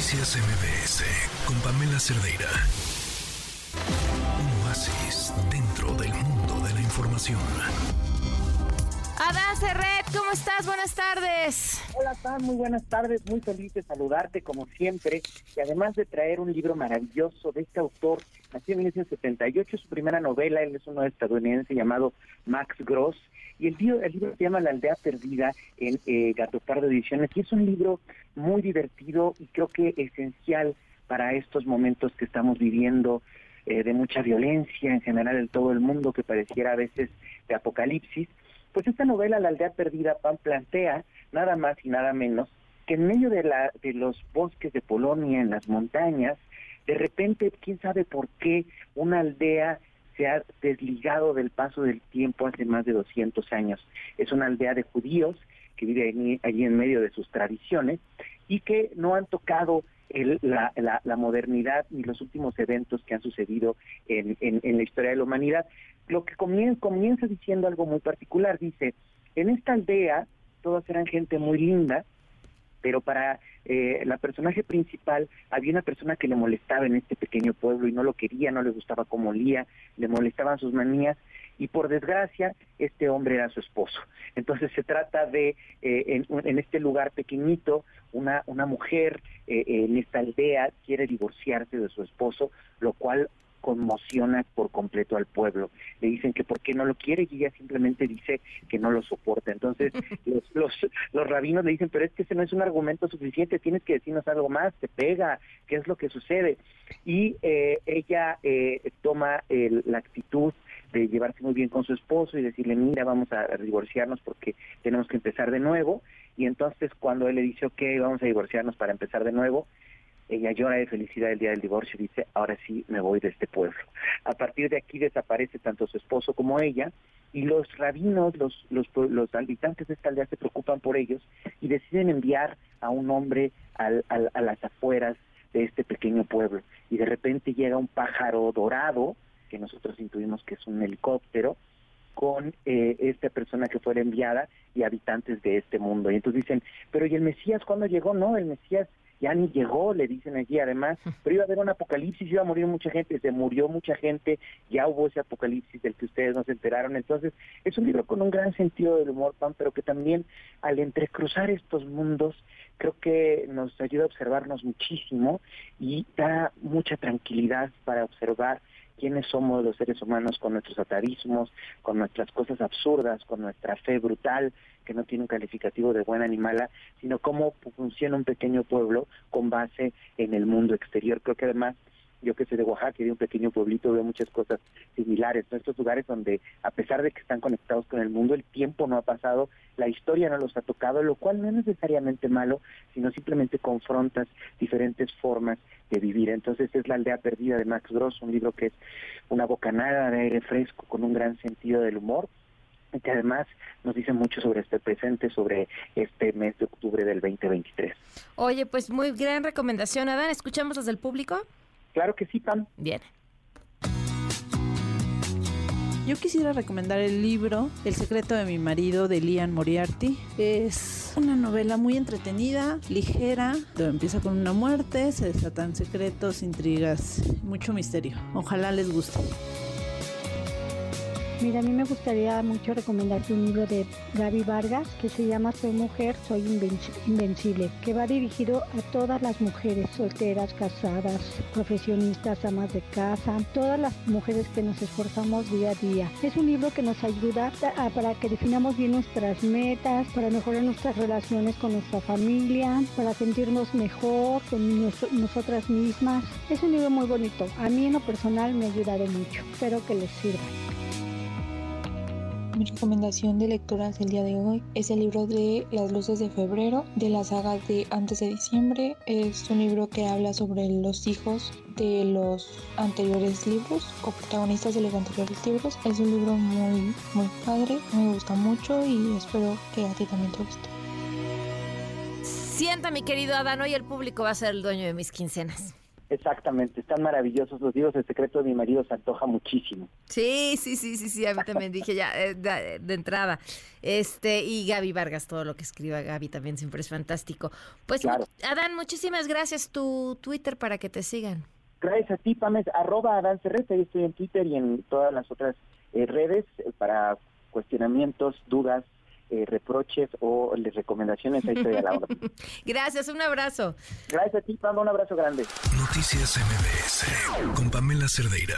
Noticias MBS con Pamela Cerdeira. Un oasis dentro del mundo de la información. Adán Serret, ¿cómo estás? Buenas tardes. Hola, Pam, muy buenas tardes. Muy feliz de saludarte como siempre. Y además de traer un libro maravilloso de este autor, nació en 1978, su primera novela, él es uno estadounidense llamado Max Gross. Y el libro, el libro se llama La aldea perdida en eh, Gato Pardo Ediciones. Y es un libro muy divertido y creo que esencial para estos momentos que estamos viviendo eh, de mucha violencia en general en todo el mundo, que pareciera a veces de apocalipsis pues esta novela, La aldea perdida, Pan plantea nada más y nada menos que en medio de, la, de los bosques de Polonia, en las montañas, de repente, quién sabe por qué, una aldea se ha desligado del paso del tiempo hace más de 200 años. Es una aldea de judíos que vive allí, en medio de sus tradiciones y que no han tocado la, modernidad ni los últimos eventos que han sucedido en, en, la historia de la humanidad. Lo que comienza, comienza diciendo algo muy particular, dice, en esta aldea todas eran gente muy linda, pero para eh, la personaje principal había una persona que le molestaba en este pequeño pueblo y no lo quería, no le gustaba cómo olía, le molestaban sus manías y por desgracia este hombre era su esposo. Entonces se trata de, eh, en, este lugar pequeñito, una, una mujer eh, en esta aldea quiere divorciarse de su esposo, lo cual conmociona por completo al pueblo. Le dicen que por qué no lo quiere y ella simplemente dice que no lo soporta. Entonces los, los, los rabinos le dicen, pero es que ese no es un argumento suficiente, tienes que decirnos algo más, te pega, ¿qué es lo que sucede? Y eh, ella toma la actitud de llevarse muy bien con su esposo y decirle, mira, vamos a divorciarnos porque tenemos que empezar de nuevo. Y entonces cuando él le dice, ok, vamos a divorciarnos para empezar de nuevo, ella llora de felicidad el día del divorcio y dice, ahora sí me voy de este pueblo. A partir de aquí desaparece tanto su esposo como ella y los rabinos, los, los, los habitantes de esta aldea se preocupan por ellos y deciden enviar a un hombre al, a las afueras de este pequeño pueblo. Y de repente llega un pájaro dorado, que nosotros intuimos que es un helicóptero, con eh, esta persona que fue enviada y habitantes de este mundo. Y entonces dicen, pero ¿y el Mesías cuándo llegó? No, el Mesías ya ni llegó, le dicen allí además, pero iba a haber un apocalipsis, iba a morir mucha gente, se murió mucha gente, ya hubo ese apocalipsis del que ustedes no se enteraron. Entonces, es un libro con un gran sentido del humor, Pan, pero que también al entrecruzar estos mundos, creo que nos ayuda a observarnos muchísimo y da mucha tranquilidad para observar quiénes somos los seres humanos con nuestros atavismos, con nuestras cosas absurdas, con nuestra fe brutal, que no tiene un calificativo de buena ni mala, sino cómo funciona un pequeño pueblo con base en el mundo exterior. Creo que además yo que soy de Oaxaca y de un pequeño pueblito veo muchas cosas similares, estos lugares donde a pesar de que están conectados con el mundo, el tiempo no ha pasado, la historia no los ha tocado, lo cual no es necesariamente malo, sino simplemente confrontas diferentes formas de vivir. Entonces es La aldea perdida de Max Gross, un libro que es una bocanada de aire fresco con un gran sentido del humor y que además nos dice mucho sobre este presente, sobre este mes de octubre del 2023. Oye, pues muy gran recomendación, Adán. ¿Escuchamos desde el público? Claro que sí, Pam. Bien. Yo quisiera recomendar el libro El secreto de mi marido de Lian Moriarty. Es una novela muy entretenida, ligera. Empieza con una muerte, se desatan secretos, intrigas, mucho misterio. Ojalá les guste. Mira, a mí me gustaría mucho recomendarte un libro de Gaby Vargas que se llama Soy mujer, soy invencible, que va dirigido a todas las mujeres solteras, casadas, profesionistas, amas de casa, todas las mujeres que nos esforzamos día a día. Es un libro que nos ayuda para que definamos bien nuestras metas, para mejorar nuestras relaciones con nuestra familia, para sentirnos mejor con nosotras mismas. Es un libro muy bonito. A mí en lo personal me ha ayudado mucho. Espero que les sirva. Mi recomendación de lecturas del día de hoy es el libro de Las luces de febrero de la saga de Antes de diciembre. Es un libro que habla sobre los hijos de los anteriores libros o protagonistas de los anteriores libros. Es un libro muy, muy padre, me gusta mucho y espero que a ti también te guste. Sienta, mi querido Adán, hoy el público va a ser el dueño de mis quincenas. Exactamente, están maravillosos los libros. El secreto de mi marido se antoja muchísimo. Sí, sí, sí, sí, sí, a mí también dije ya eh, de, entrada. Este, y Gaby Vargas, todo lo que escriba Gaby también siempre es fantástico. Pues, Adán, muchísimas gracias. Tu Twitter para que te sigan. Gracias a ti, Pames, arroba Adán Cerreta, yo estoy en Twitter y en todas las otras eh, redes eh, para cuestionamientos, dudas, eh, reproches o recomendaciones, ahí estoy a la hora. Gracias, un abrazo. Gracias a ti, Pamela, un abrazo grande. Noticias MBS con Pamela Cerdeira.